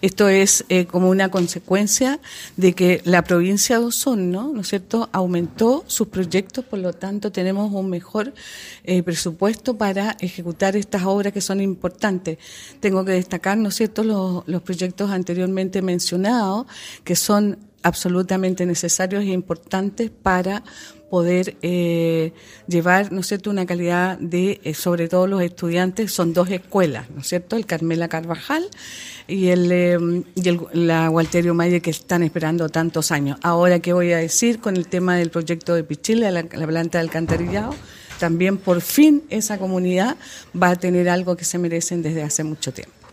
Esto es eh, como una consecuencia de que la provincia de Osorno, ¿no es cierto?, aumentó sus proyectos, por lo tanto tenemos un mejor eh, presupuesto para ejecutar estas obras que son importantes. Tengo que destacar, ¿no es cierto?, los, los proyectos anteriormente mencionados, que son absolutamente necesarios e importantes para poder eh, llevar, ¿no es cierto?, una calidad de, eh, sobre todo los estudiantes, son dos escuelas, ¿no es cierto?, el Carmela Carvajal y el, eh, y el la Walterio Mayer que están esperando tantos años. Ahora, ¿qué voy a decir con el tema del proyecto de Pichile, la, la planta de alcantarillado? También por fin esa comunidad va a tener algo que se merecen desde hace mucho tiempo.